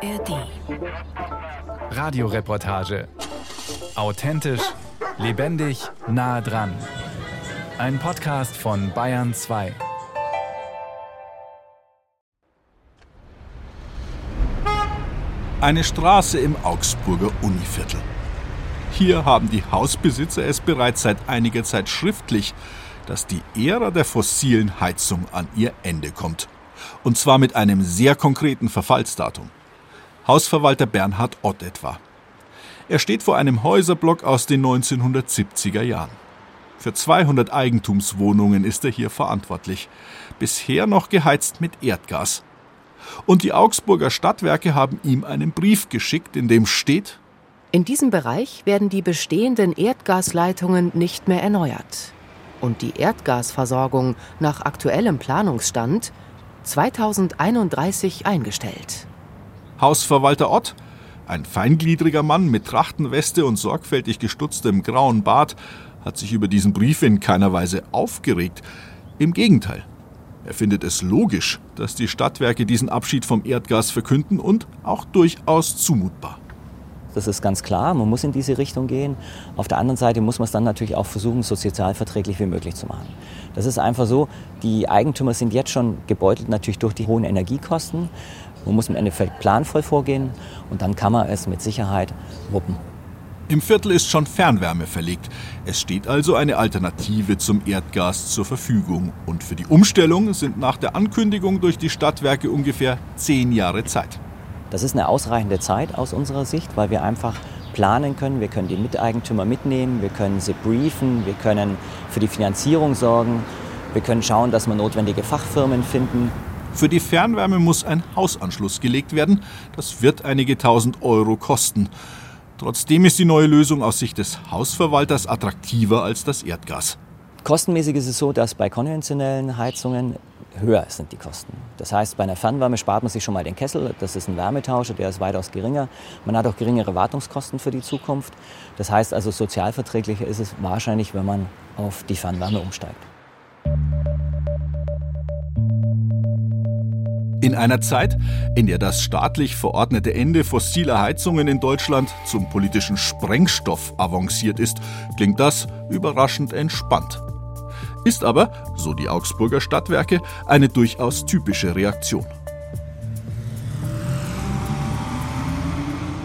ARD. Radioreportage. Authentisch, lebendig, nah dran. Ein Podcast von Bayern 2. Eine Straße im Augsburger Univiertel. Hier haben die Hausbesitzer es bereits seit einiger Zeit schriftlich, dass die Ära der fossilen Heizung an ihr Ende kommt. Und zwar mit einem sehr konkreten Verfallsdatum. Hausverwalter Bernhard Ott etwa. Er steht vor einem Häuserblock aus den 1970er Jahren. Für 200 Eigentumswohnungen ist er hier verantwortlich. Bisher noch geheizt mit Erdgas. Und die Augsburger Stadtwerke haben ihm einen Brief geschickt, in dem steht, in diesem Bereich werden die bestehenden Erdgasleitungen nicht mehr erneuert und die Erdgasversorgung nach aktuellem Planungsstand 2031 eingestellt. Hausverwalter Ott, ein feingliedriger Mann mit Trachtenweste und sorgfältig gestutztem grauen Bart, hat sich über diesen Brief in keiner Weise aufgeregt. Im Gegenteil. Er findet es logisch, dass die Stadtwerke diesen Abschied vom Erdgas verkünden und auch durchaus zumutbar. Das ist ganz klar, man muss in diese Richtung gehen. Auf der anderen Seite muss man es dann natürlich auch versuchen, so sozialverträglich wie möglich zu machen. Das ist einfach so, die Eigentümer sind jetzt schon gebeutelt natürlich durch die hohen Energiekosten. Man muss im Endeffekt planvoll vorgehen und dann kann man es mit Sicherheit wuppen. Im Viertel ist schon Fernwärme verlegt. Es steht also eine Alternative zum Erdgas zur Verfügung. Und für die Umstellung sind nach der Ankündigung durch die Stadtwerke ungefähr zehn Jahre Zeit. Das ist eine ausreichende Zeit aus unserer Sicht, weil wir einfach planen können. Wir können die Miteigentümer mitnehmen, wir können sie briefen, wir können für die Finanzierung sorgen, wir können schauen, dass wir notwendige Fachfirmen finden. Für die Fernwärme muss ein Hausanschluss gelegt werden. Das wird einige tausend Euro kosten. Trotzdem ist die neue Lösung aus Sicht des Hausverwalters attraktiver als das Erdgas. Kostenmäßig ist es so, dass bei konventionellen Heizungen höher sind die Kosten. Das heißt, bei einer Fernwärme spart man sich schon mal den Kessel, das ist ein Wärmetauscher, der ist weitaus geringer. Man hat auch geringere Wartungskosten für die Zukunft. Das heißt also, sozialverträglicher ist es wahrscheinlich, wenn man auf die Fernwärme umsteigt. In einer Zeit, in der das staatlich verordnete Ende fossiler Heizungen in Deutschland zum politischen Sprengstoff avanciert ist, klingt das überraschend entspannt. Ist aber, so die Augsburger Stadtwerke, eine durchaus typische Reaktion.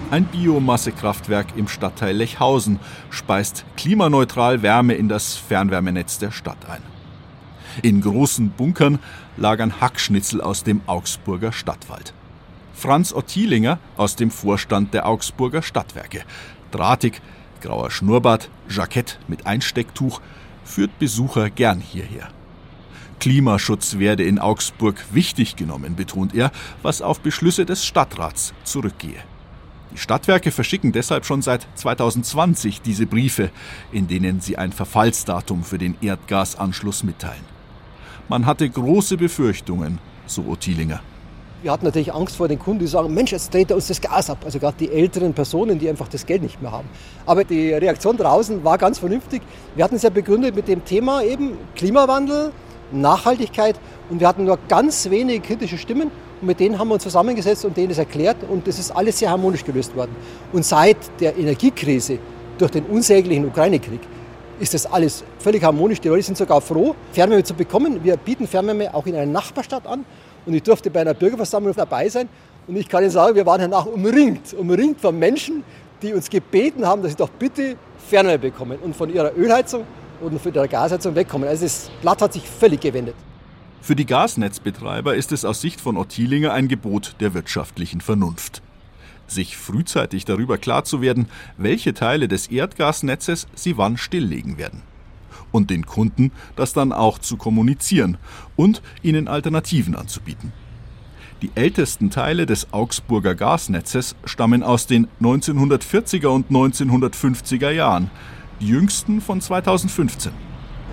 Ein Biomassekraftwerk im Stadtteil Lechhausen speist klimaneutral Wärme in das Fernwärmenetz der Stadt ein. In großen Bunkern lagern Hackschnitzel aus dem Augsburger Stadtwald. Franz Ottilinger aus dem Vorstand der Augsburger Stadtwerke. Drahtig, grauer Schnurrbart, Jackett mit Einstecktuch, führt Besucher gern hierher. Klimaschutz werde in Augsburg wichtig genommen, betont er, was auf Beschlüsse des Stadtrats zurückgehe. Die Stadtwerke verschicken deshalb schon seit 2020 diese Briefe, in denen sie ein Verfallsdatum für den Erdgasanschluss mitteilen. Man hatte große Befürchtungen, so Ottilinger. Wir hatten natürlich Angst vor den Kunden, die sagen, Mensch, jetzt dreht er uns das Gas ab. Also gerade die älteren Personen, die einfach das Geld nicht mehr haben. Aber die Reaktion draußen war ganz vernünftig. Wir hatten es ja begründet mit dem Thema eben Klimawandel, Nachhaltigkeit und wir hatten nur ganz wenige kritische Stimmen und mit denen haben wir uns zusammengesetzt und denen es erklärt und das ist alles sehr harmonisch gelöst worden. Und seit der Energiekrise durch den unsäglichen Ukraine-Krieg ist das alles völlig harmonisch. Die Leute sind sogar froh, Fernwärme zu bekommen. Wir bieten Fernwärme auch in einer Nachbarstadt an und ich durfte bei einer Bürgerversammlung dabei sein. Und ich kann Ihnen sagen, wir waren danach umringt, umringt von Menschen, die uns gebeten haben, dass sie doch bitte Fernwärme bekommen und von ihrer Ölheizung und von der Gasheizung wegkommen. Also das Blatt hat sich völlig gewendet. Für die Gasnetzbetreiber ist es aus Sicht von Ottilinger ein Gebot der wirtschaftlichen Vernunft. Sich frühzeitig darüber klar zu werden, welche Teile des Erdgasnetzes sie wann stilllegen werden und den Kunden das dann auch zu kommunizieren und ihnen Alternativen anzubieten. Die ältesten Teile des Augsburger Gasnetzes stammen aus den 1940er und 1950er Jahren, die jüngsten von 2015.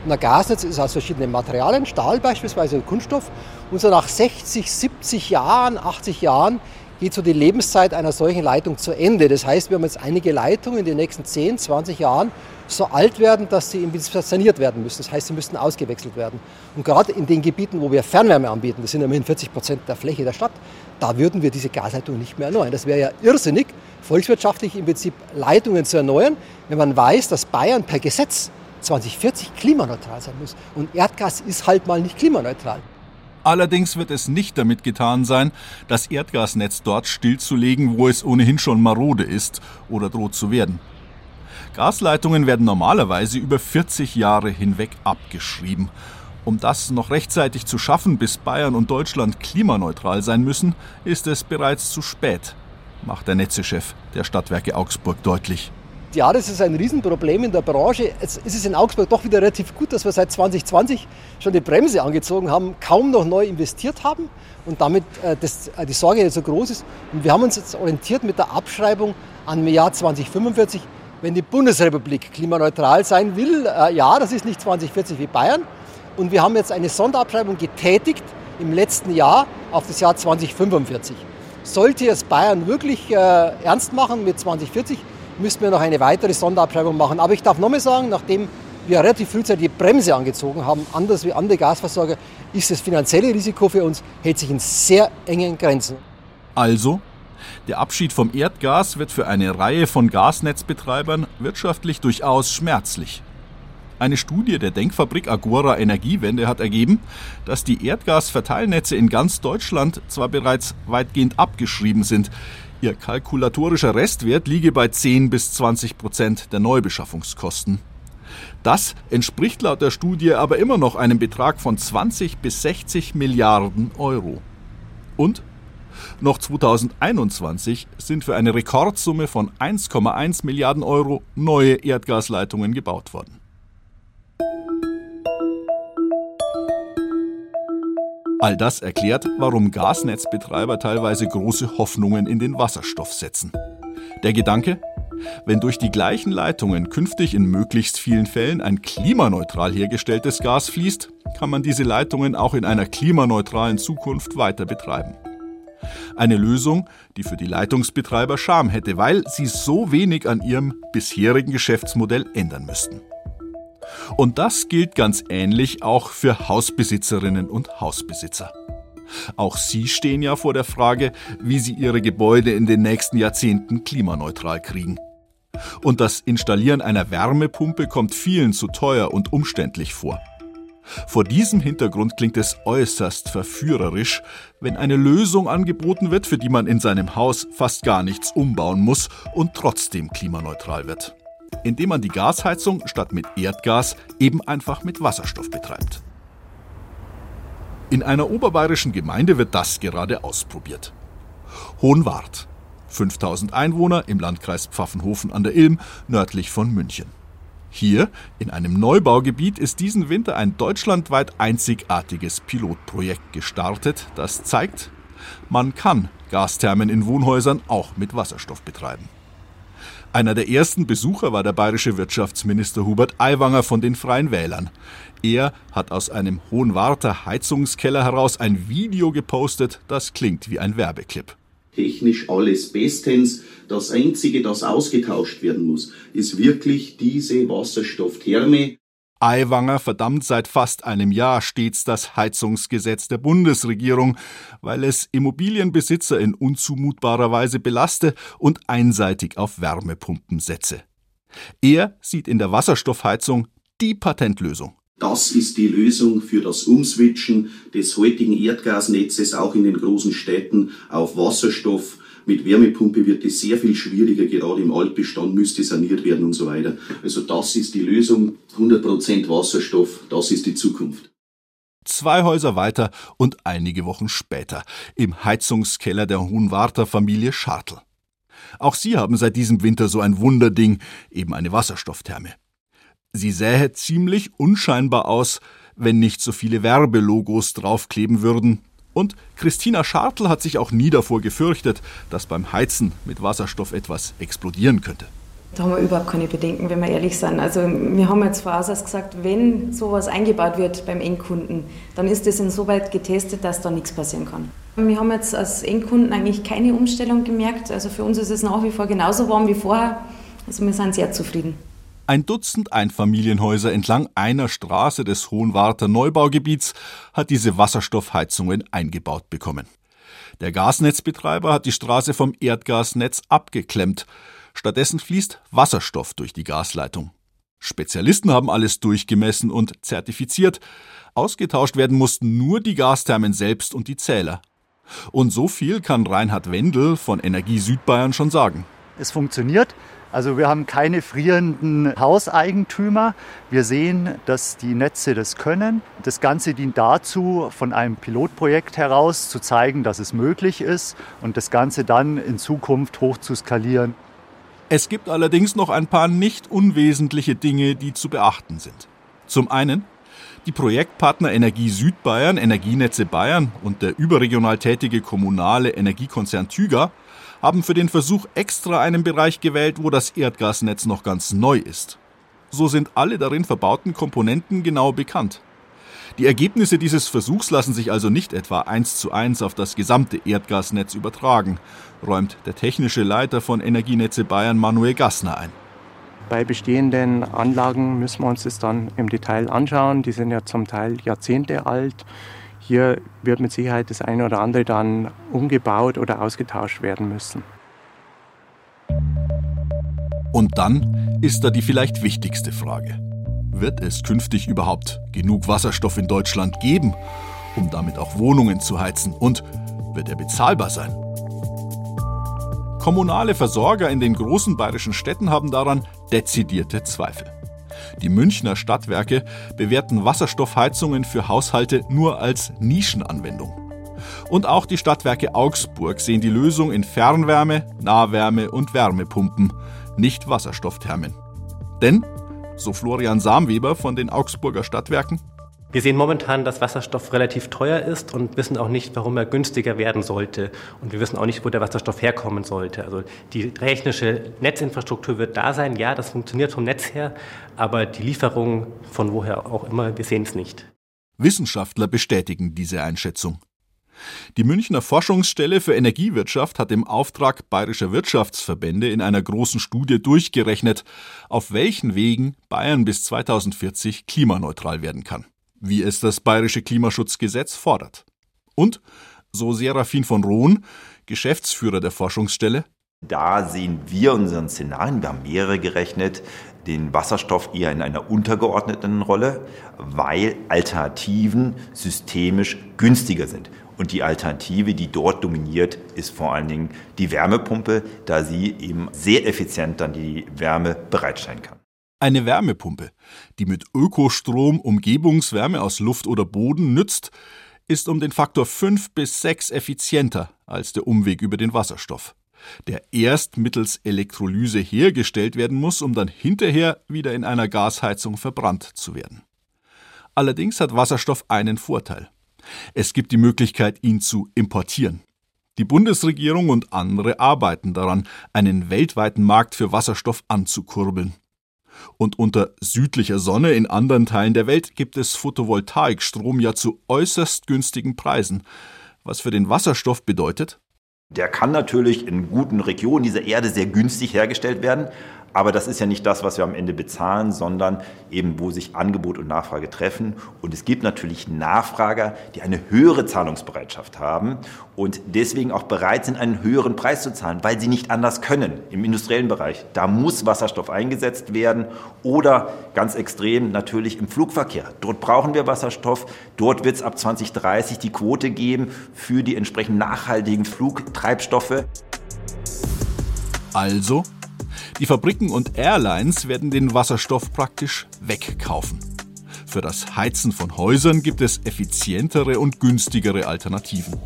Ein Gasnetz ist aus verschiedenen Materialien, Stahl beispielsweise und Kunststoff. Und so nach 60, 70 Jahren, 80 Jahren geht so die Lebenszeit einer solchen Leitung zu Ende. Das heißt, wir haben jetzt einige Leitungen in den nächsten 10, 20 Jahren so alt werden, dass sie saniert werden müssen. Das heißt, sie müssten ausgewechselt werden. Und gerade in den Gebieten, wo wir Fernwärme anbieten, das sind immerhin 40 Prozent der Fläche der Stadt, da würden wir diese Gasleitungen nicht mehr erneuern. Das wäre ja irrsinnig, volkswirtschaftlich im Prinzip Leitungen zu erneuern, wenn man weiß, dass Bayern per Gesetz 2040 klimaneutral sein muss. Und Erdgas ist halt mal nicht klimaneutral. Allerdings wird es nicht damit getan sein, das Erdgasnetz dort stillzulegen, wo es ohnehin schon marode ist oder droht zu werden. Gasleitungen werden normalerweise über 40 Jahre hinweg abgeschrieben. Um das noch rechtzeitig zu schaffen, bis Bayern und Deutschland klimaneutral sein müssen, ist es bereits zu spät, macht der Netzechef der Stadtwerke Augsburg deutlich. Ja, das ist ein Riesenproblem in der Branche. Jetzt ist es in Augsburg doch wieder relativ gut, dass wir seit 2020 schon die Bremse angezogen haben, kaum noch neu investiert haben und damit äh, das, äh, die Sorge nicht so groß ist. Und wir haben uns jetzt orientiert mit der Abschreibung an im Jahr 2045, wenn die Bundesrepublik klimaneutral sein will. Äh, ja, das ist nicht 2040 wie Bayern. Und wir haben jetzt eine Sonderabschreibung getätigt im letzten Jahr auf das Jahr 2045. Sollte es Bayern wirklich äh, ernst machen mit 2040, müssten wir noch eine weitere Sonderabschreibung machen. Aber ich darf noch mal sagen, nachdem wir relativ frühzeitig die Bremse angezogen haben, anders wie andere Gasversorger, ist das finanzielle Risiko für uns, hält sich in sehr engen Grenzen. Also, der Abschied vom Erdgas wird für eine Reihe von Gasnetzbetreibern wirtschaftlich durchaus schmerzlich. Eine Studie der Denkfabrik Agora Energiewende hat ergeben, dass die Erdgasverteilnetze in ganz Deutschland zwar bereits weitgehend abgeschrieben sind, Ihr kalkulatorischer Restwert liege bei 10 bis 20 Prozent der Neubeschaffungskosten. Das entspricht laut der Studie aber immer noch einem Betrag von 20 bis 60 Milliarden Euro. Und noch 2021 sind für eine Rekordsumme von 1,1 Milliarden Euro neue Erdgasleitungen gebaut worden. All das erklärt, warum Gasnetzbetreiber teilweise große Hoffnungen in den Wasserstoff setzen. Der Gedanke, wenn durch die gleichen Leitungen künftig in möglichst vielen Fällen ein klimaneutral hergestelltes Gas fließt, kann man diese Leitungen auch in einer klimaneutralen Zukunft weiter betreiben. Eine Lösung, die für die Leitungsbetreiber Scham hätte, weil sie so wenig an ihrem bisherigen Geschäftsmodell ändern müssten. Und das gilt ganz ähnlich auch für Hausbesitzerinnen und Hausbesitzer. Auch sie stehen ja vor der Frage, wie sie ihre Gebäude in den nächsten Jahrzehnten klimaneutral kriegen. Und das Installieren einer Wärmepumpe kommt vielen zu teuer und umständlich vor. Vor diesem Hintergrund klingt es äußerst verführerisch, wenn eine Lösung angeboten wird, für die man in seinem Haus fast gar nichts umbauen muss und trotzdem klimaneutral wird indem man die Gasheizung statt mit Erdgas eben einfach mit Wasserstoff betreibt. In einer oberbayerischen Gemeinde wird das gerade ausprobiert. Hohenwart, 5000 Einwohner im Landkreis Pfaffenhofen an der Ilm, nördlich von München. Hier, in einem Neubaugebiet, ist diesen Winter ein deutschlandweit einzigartiges Pilotprojekt gestartet, das zeigt, man kann Gasthermen in Wohnhäusern auch mit Wasserstoff betreiben. Einer der ersten Besucher war der bayerische Wirtschaftsminister Hubert Aiwanger von den Freien Wählern. Er hat aus einem Hohenwarter Heizungskeller heraus ein Video gepostet, das klingt wie ein Werbeclip. Technisch alles bestens. Das Einzige, das ausgetauscht werden muss, ist wirklich diese Wasserstofftherme. Aiwanger verdammt seit fast einem Jahr stets das Heizungsgesetz der Bundesregierung, weil es Immobilienbesitzer in unzumutbarer Weise belaste und einseitig auf Wärmepumpen setze. Er sieht in der Wasserstoffheizung die Patentlösung. Das ist die Lösung für das Umswitchen des heutigen Erdgasnetzes auch in den großen Städten auf Wasserstoff mit Wärmepumpe wird es sehr viel schwieriger, gerade im Altbestand müsste saniert werden und so weiter. Also das ist die Lösung. 100% Wasserstoff, das ist die Zukunft. Zwei Häuser weiter und einige Wochen später im Heizungskeller der Hohenwarter Familie Schartl. Auch sie haben seit diesem Winter so ein Wunderding, eben eine Wasserstofftherme. Sie sähe ziemlich unscheinbar aus, wenn nicht so viele Werbelogos draufkleben würden, und Christina Schartl hat sich auch nie davor gefürchtet, dass beim Heizen mit Wasserstoff etwas explodieren könnte. Da haben wir überhaupt keine Bedenken, wenn wir ehrlich sind. Also wir haben jetzt voraus gesagt, wenn sowas eingebaut wird beim Endkunden, dann ist das insoweit getestet, dass da nichts passieren kann. Wir haben jetzt als Endkunden eigentlich keine Umstellung gemerkt. Also für uns ist es nach wie vor genauso warm wie vorher. Also wir sind sehr zufrieden. Ein Dutzend Einfamilienhäuser entlang einer Straße des Hohenwarter Neubaugebiets hat diese Wasserstoffheizungen eingebaut bekommen. Der Gasnetzbetreiber hat die Straße vom Erdgasnetz abgeklemmt. Stattdessen fließt Wasserstoff durch die Gasleitung. Spezialisten haben alles durchgemessen und zertifiziert. Ausgetauscht werden mussten nur die Gasthermen selbst und die Zähler. Und so viel kann Reinhard Wendel von Energie Südbayern schon sagen. Es funktioniert. Also wir haben keine frierenden Hauseigentümer. Wir sehen, dass die Netze das können. Das Ganze dient dazu, von einem Pilotprojekt heraus zu zeigen, dass es möglich ist und das Ganze dann in Zukunft hoch zu skalieren. Es gibt allerdings noch ein paar nicht unwesentliche Dinge, die zu beachten sind. Zum einen, die Projektpartner Energie Südbayern, Energienetze Bayern und der überregional tätige kommunale Energiekonzern Tüger haben für den Versuch extra einen Bereich gewählt, wo das Erdgasnetz noch ganz neu ist. So sind alle darin verbauten Komponenten genau bekannt. Die Ergebnisse dieses Versuchs lassen sich also nicht etwa eins zu eins auf das gesamte Erdgasnetz übertragen, räumt der technische Leiter von Energienetze Bayern Manuel Gassner ein. Bei bestehenden Anlagen müssen wir uns das dann im Detail anschauen. Die sind ja zum Teil Jahrzehnte alt. Hier wird mit Sicherheit das eine oder andere dann umgebaut oder ausgetauscht werden müssen. Und dann ist da die vielleicht wichtigste Frage. Wird es künftig überhaupt genug Wasserstoff in Deutschland geben, um damit auch Wohnungen zu heizen? Und wird er bezahlbar sein? Kommunale Versorger in den großen bayerischen Städten haben daran dezidierte Zweifel. Die Münchner Stadtwerke bewerten Wasserstoffheizungen für Haushalte nur als Nischenanwendung. Und auch die Stadtwerke Augsburg sehen die Lösung in Fernwärme, Nahwärme und Wärmepumpen, nicht Wasserstoffthermen. Denn, so Florian Samweber von den Augsburger Stadtwerken, wir sehen momentan, dass Wasserstoff relativ teuer ist und wissen auch nicht, warum er günstiger werden sollte. Und wir wissen auch nicht, wo der Wasserstoff herkommen sollte. Also die technische Netzinfrastruktur wird da sein. Ja, das funktioniert vom Netz her. Aber die Lieferung von woher auch immer, wir sehen es nicht. Wissenschaftler bestätigen diese Einschätzung. Die Münchner Forschungsstelle für Energiewirtschaft hat im Auftrag bayerischer Wirtschaftsverbände in einer großen Studie durchgerechnet, auf welchen Wegen Bayern bis 2040 klimaneutral werden kann wie es das bayerische Klimaschutzgesetz fordert. Und, so Serafin von Rohn, Geschäftsführer der Forschungsstelle, da sehen wir unseren Szenarien, wir haben mehrere gerechnet, den Wasserstoff eher in einer untergeordneten Rolle, weil Alternativen systemisch günstiger sind. Und die Alternative, die dort dominiert, ist vor allen Dingen die Wärmepumpe, da sie eben sehr effizient dann die Wärme bereitstellen kann. Eine Wärmepumpe, die mit Ökostrom Umgebungswärme aus Luft oder Boden nützt, ist um den Faktor 5 bis 6 effizienter als der Umweg über den Wasserstoff, der erst mittels Elektrolyse hergestellt werden muss, um dann hinterher wieder in einer Gasheizung verbrannt zu werden. Allerdings hat Wasserstoff einen Vorteil. Es gibt die Möglichkeit, ihn zu importieren. Die Bundesregierung und andere arbeiten daran, einen weltweiten Markt für Wasserstoff anzukurbeln. Und unter südlicher Sonne in anderen Teilen der Welt gibt es Photovoltaikstrom ja zu äußerst günstigen Preisen. Was für den Wasserstoff bedeutet? Der kann natürlich in guten Regionen dieser Erde sehr günstig hergestellt werden, aber das ist ja nicht das, was wir am Ende bezahlen, sondern eben, wo sich Angebot und Nachfrage treffen. Und es gibt natürlich Nachfrager, die eine höhere Zahlungsbereitschaft haben und deswegen auch bereit sind, einen höheren Preis zu zahlen, weil sie nicht anders können im industriellen Bereich. Da muss Wasserstoff eingesetzt werden oder ganz extrem natürlich im Flugverkehr. Dort brauchen wir Wasserstoff. Dort wird es ab 2030 die Quote geben für die entsprechend nachhaltigen Flugtreibstoffe. Also die Fabriken und Airlines werden den Wasserstoff praktisch wegkaufen. Für das Heizen von Häusern gibt es effizientere und günstigere Alternativen.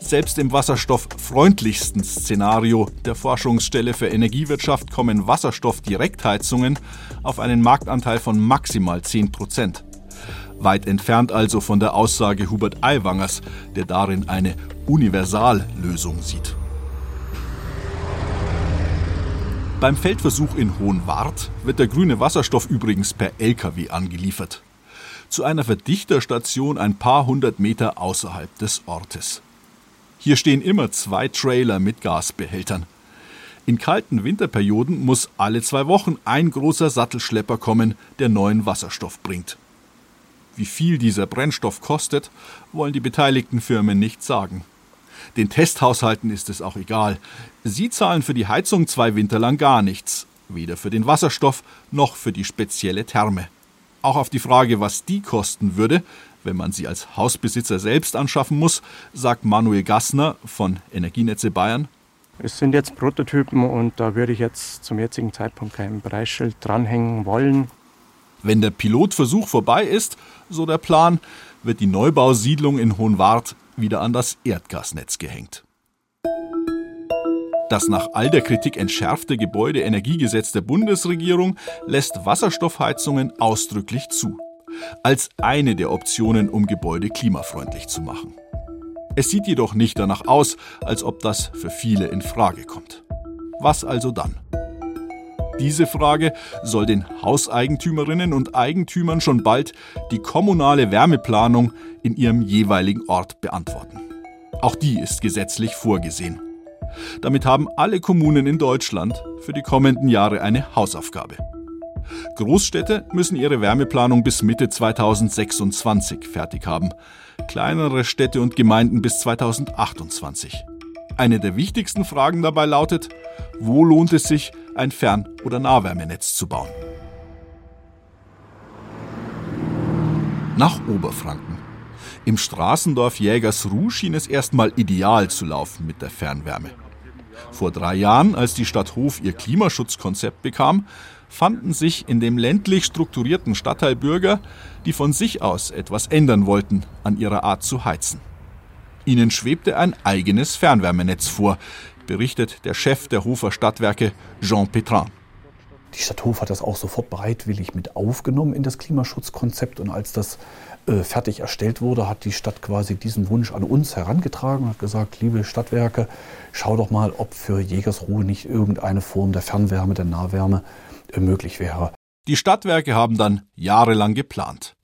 Selbst im wasserstofffreundlichsten Szenario der Forschungsstelle für Energiewirtschaft kommen Wasserstoffdirektheizungen auf einen Marktanteil von maximal 10 Prozent. Weit entfernt also von der Aussage Hubert Aiwangers, der darin eine Universallösung sieht. Beim Feldversuch in Hohenwart wird der grüne Wasserstoff übrigens per Lkw angeliefert. Zu einer Verdichterstation ein paar hundert Meter außerhalb des Ortes. Hier stehen immer zwei Trailer mit Gasbehältern. In kalten Winterperioden muss alle zwei Wochen ein großer Sattelschlepper kommen, der neuen Wasserstoff bringt. Wie viel dieser Brennstoff kostet, wollen die beteiligten Firmen nicht sagen. Den Testhaushalten ist es auch egal. Sie zahlen für die Heizung zwei Winter lang gar nichts, weder für den Wasserstoff noch für die spezielle Therme. Auch auf die Frage, was die kosten würde, wenn man sie als Hausbesitzer selbst anschaffen muss, sagt Manuel Gassner von Energienetze Bayern. Es sind jetzt Prototypen und da würde ich jetzt zum jetzigen Zeitpunkt kein Preisschild dranhängen wollen. Wenn der Pilotversuch vorbei ist, so der Plan, wird die Neubausiedlung in Hohenwart wieder an das Erdgasnetz gehängt. Das nach all der Kritik entschärfte Gebäudeenergiegesetz der Bundesregierung lässt Wasserstoffheizungen ausdrücklich zu, als eine der Optionen, um Gebäude klimafreundlich zu machen. Es sieht jedoch nicht danach aus, als ob das für viele in Frage kommt. Was also dann? Diese Frage soll den Hauseigentümerinnen und Eigentümern schon bald die kommunale Wärmeplanung in ihrem jeweiligen Ort beantworten. Auch die ist gesetzlich vorgesehen. Damit haben alle Kommunen in Deutschland für die kommenden Jahre eine Hausaufgabe. Großstädte müssen ihre Wärmeplanung bis Mitte 2026 fertig haben, kleinere Städte und Gemeinden bis 2028. Eine der wichtigsten Fragen dabei lautet, wo lohnt es sich, ein Fern- oder Nahwärmenetz zu bauen? Nach Oberfranken. Im Straßendorf Jägersruh schien es erstmal ideal zu laufen mit der Fernwärme. Vor drei Jahren, als die Stadt Hof ihr Klimaschutzkonzept bekam, fanden sich in dem ländlich strukturierten Stadtteil Bürger, die von sich aus etwas ändern wollten an ihrer Art zu heizen. Ihnen schwebte ein eigenes Fernwärmenetz vor, berichtet der Chef der Hofer Stadtwerke Jean Petrin. Die Stadt Hof hat das auch sofort bereitwillig mit aufgenommen in das Klimaschutzkonzept und als das äh, fertig erstellt wurde, hat die Stadt quasi diesen Wunsch an uns herangetragen und hat gesagt, liebe Stadtwerke, schau doch mal, ob für Jägersruhe nicht irgendeine Form der Fernwärme, der Nahwärme äh, möglich wäre. Die Stadtwerke haben dann jahrelang geplant.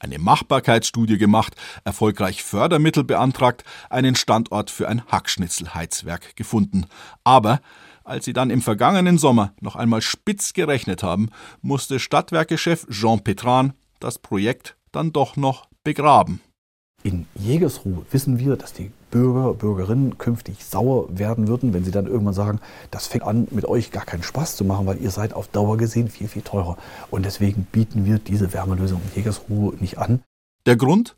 Eine Machbarkeitsstudie gemacht, erfolgreich Fördermittel beantragt, einen Standort für ein Hackschnitzelheizwerk gefunden. Aber als sie dann im vergangenen Sommer noch einmal spitz gerechnet haben, musste Stadtwerkechef Jean Petran das Projekt dann doch noch begraben. In Jägersruhe wissen wir, dass die Bürger, Bürgerinnen künftig sauer werden würden, wenn sie dann irgendwann sagen, das fängt an, mit euch gar keinen Spaß zu machen, weil ihr seid auf Dauer gesehen viel, viel teurer. Und deswegen bieten wir diese Wärmelösung Jägersruhe nicht an. Der Grund?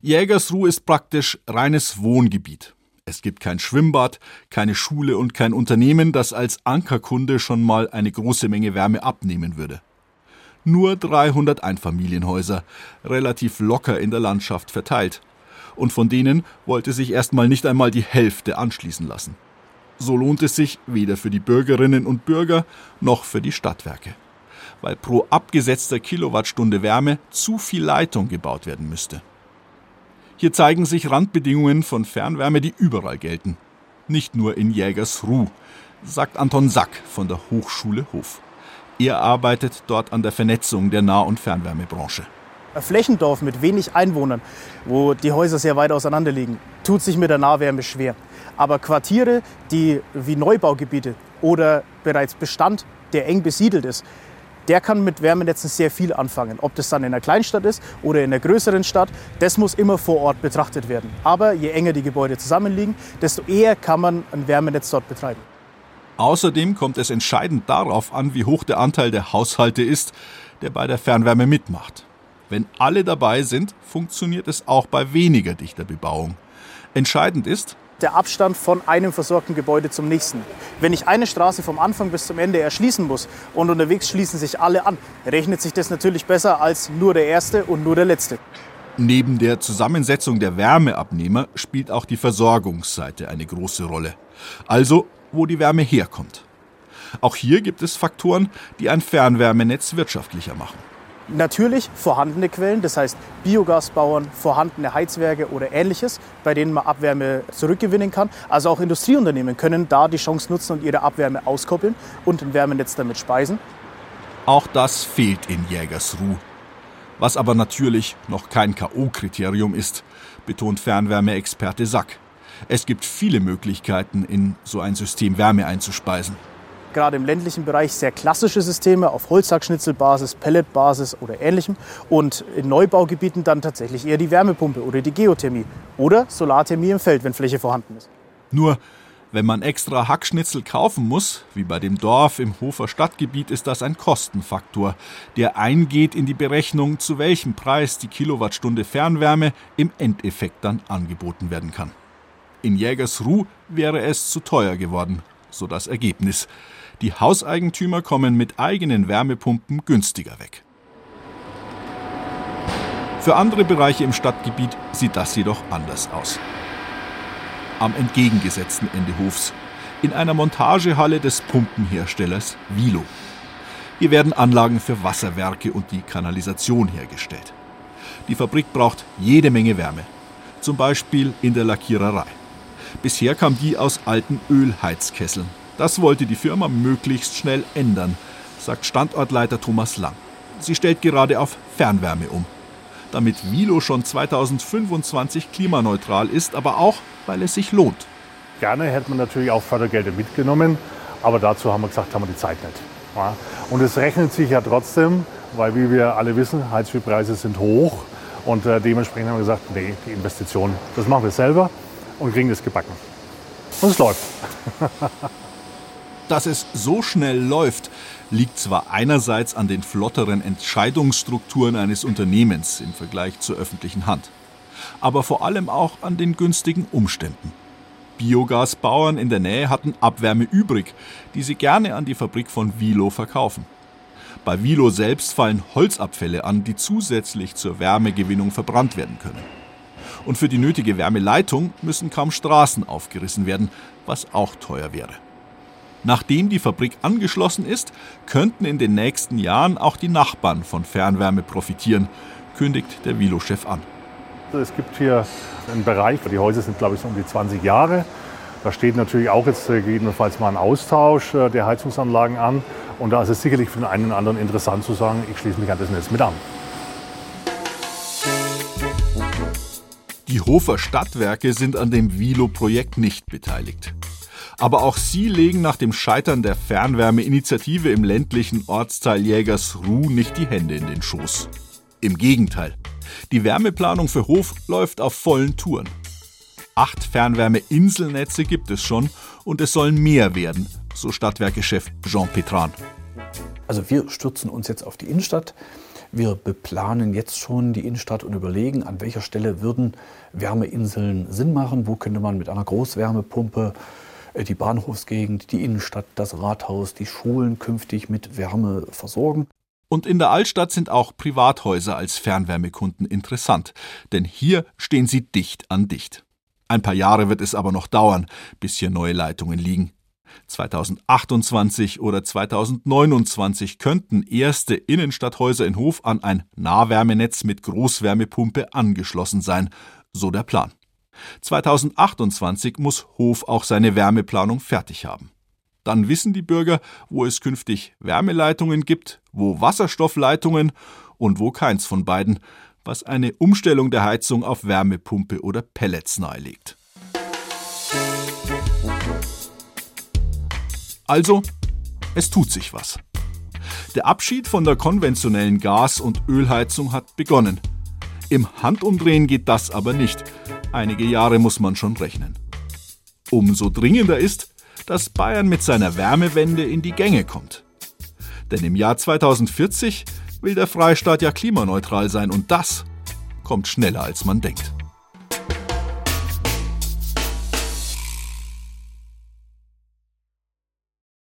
Jägersruhe ist praktisch reines Wohngebiet. Es gibt kein Schwimmbad, keine Schule und kein Unternehmen, das als Ankerkunde schon mal eine große Menge Wärme abnehmen würde nur 300 Einfamilienhäuser, relativ locker in der Landschaft verteilt. Und von denen wollte sich erstmal nicht einmal die Hälfte anschließen lassen. So lohnt es sich weder für die Bürgerinnen und Bürger noch für die Stadtwerke, weil pro abgesetzter Kilowattstunde Wärme zu viel Leitung gebaut werden müsste. Hier zeigen sich Randbedingungen von Fernwärme, die überall gelten. Nicht nur in Jägersruh, sagt Anton Sack von der Hochschule Hof. Er arbeitet dort an der Vernetzung der Nah- und Fernwärmebranche. Flächendorf mit wenig Einwohnern, wo die Häuser sehr weit auseinander liegen, tut sich mit der Nahwärme schwer. Aber Quartiere, die wie Neubaugebiete oder bereits Bestand, der eng besiedelt ist, der kann mit Wärmenetzen sehr viel anfangen. Ob das dann in einer Kleinstadt ist oder in einer größeren Stadt, das muss immer vor Ort betrachtet werden. Aber je enger die Gebäude zusammenliegen, desto eher kann man ein Wärmenetz dort betreiben. Außerdem kommt es entscheidend darauf an, wie hoch der Anteil der Haushalte ist, der bei der Fernwärme mitmacht. Wenn alle dabei sind, funktioniert es auch bei weniger dichter Bebauung. Entscheidend ist, der Abstand von einem versorgten Gebäude zum nächsten. Wenn ich eine Straße vom Anfang bis zum Ende erschließen muss und unterwegs schließen sich alle an, rechnet sich das natürlich besser als nur der erste und nur der letzte. Neben der Zusammensetzung der Wärmeabnehmer spielt auch die Versorgungsseite eine große Rolle. Also wo die Wärme herkommt. Auch hier gibt es Faktoren, die ein Fernwärmenetz wirtschaftlicher machen. Natürlich vorhandene Quellen, das heißt Biogasbauern, vorhandene Heizwerke oder ähnliches, bei denen man Abwärme zurückgewinnen kann. Also auch Industrieunternehmen können da die Chance nutzen und ihre Abwärme auskoppeln und ein Wärmenetz damit speisen. Auch das fehlt in Jägersruh. Was aber natürlich noch kein K.O.-Kriterium ist, betont Fernwärmeexperte Sack. Es gibt viele Möglichkeiten, in so ein System Wärme einzuspeisen gerade im ländlichen Bereich sehr klassische Systeme auf Holzhackschnitzelbasis, Pelletbasis oder ähnlichem und in Neubaugebieten dann tatsächlich eher die Wärmepumpe oder die Geothermie oder Solarthermie im Feld, wenn Fläche vorhanden ist. Nur wenn man extra Hackschnitzel kaufen muss, wie bei dem Dorf im Hofer Stadtgebiet, ist das ein Kostenfaktor, der eingeht in die Berechnung, zu welchem Preis die Kilowattstunde Fernwärme im Endeffekt dann angeboten werden kann. In Jägersruh wäre es zu teuer geworden, so das Ergebnis. Die Hauseigentümer kommen mit eigenen Wärmepumpen günstiger weg. Für andere Bereiche im Stadtgebiet sieht das jedoch anders aus. Am entgegengesetzten Ende Hofs, in einer Montagehalle des Pumpenherstellers Vilo. Hier werden Anlagen für Wasserwerke und die Kanalisation hergestellt. Die Fabrik braucht jede Menge Wärme, zum Beispiel in der Lackiererei. Bisher kam die aus alten Ölheizkesseln. Das wollte die Firma möglichst schnell ändern, sagt Standortleiter Thomas Lang. Sie stellt gerade auf Fernwärme um. Damit Vilo schon 2025 klimaneutral ist, aber auch, weil es sich lohnt. Gerne hätte man natürlich auch Fördergelder mitgenommen, aber dazu haben wir gesagt, haben wir die Zeit nicht. Ja. Und es rechnet sich ja trotzdem, weil wie wir alle wissen, Heizölpreise sind hoch und äh, dementsprechend haben wir gesagt, nee, die Investition, das machen wir selber und kriegen das gebacken. Und es läuft. Dass es so schnell läuft, liegt zwar einerseits an den flotteren Entscheidungsstrukturen eines Unternehmens im Vergleich zur öffentlichen Hand, aber vor allem auch an den günstigen Umständen. Biogasbauern in der Nähe hatten Abwärme übrig, die sie gerne an die Fabrik von Vilo verkaufen. Bei Vilo selbst fallen Holzabfälle an, die zusätzlich zur Wärmegewinnung verbrannt werden können. Und für die nötige Wärmeleitung müssen kaum Straßen aufgerissen werden, was auch teuer wäre. Nachdem die Fabrik angeschlossen ist, könnten in den nächsten Jahren auch die Nachbarn von Fernwärme profitieren, kündigt der Vilo-Chef an. Es gibt hier einen Bereich, die Häuser sind glaube ich um die 20 Jahre. Da steht natürlich auch jetzt gegebenenfalls mal ein Austausch äh, der Heizungsanlagen an. Und da ist es sicherlich für den einen oder anderen interessant zu sagen, ich schließe mich an das Netz mit an. Die Hofer Stadtwerke sind an dem Vilo-Projekt nicht beteiligt. Aber auch sie legen nach dem Scheitern der Fernwärmeinitiative im ländlichen Ortsteil Jägersruh nicht die Hände in den Schoß. Im Gegenteil. Die Wärmeplanung für Hof läuft auf vollen Touren. Acht Fernwärmeinselnetze gibt es schon und es sollen mehr werden, so Stadtwerkechef Jean Petran. Also wir stürzen uns jetzt auf die Innenstadt. Wir beplanen jetzt schon die Innenstadt und überlegen, an welcher Stelle würden Wärmeinseln Sinn machen, wo könnte man mit einer Großwärmepumpe äh, die Bahnhofsgegend, die Innenstadt, das Rathaus, die Schulen künftig mit Wärme versorgen. Und in der Altstadt sind auch Privathäuser als Fernwärmekunden interessant, denn hier stehen sie dicht an dicht. Ein paar Jahre wird es aber noch dauern, bis hier neue Leitungen liegen. 2028 oder 2029 könnten erste Innenstadthäuser in Hof an ein Nahwärmenetz mit Großwärmepumpe angeschlossen sein, so der Plan. 2028 muss Hof auch seine Wärmeplanung fertig haben. Dann wissen die Bürger, wo es künftig Wärmeleitungen gibt, wo Wasserstoffleitungen und wo keins von beiden, was eine Umstellung der Heizung auf Wärmepumpe oder Pellets nahelegt. Also, es tut sich was. Der Abschied von der konventionellen Gas- und Ölheizung hat begonnen. Im Handumdrehen geht das aber nicht. Einige Jahre muss man schon rechnen. Umso dringender ist, dass Bayern mit seiner Wärmewende in die Gänge kommt. Denn im Jahr 2040 will der Freistaat ja klimaneutral sein und das kommt schneller als man denkt.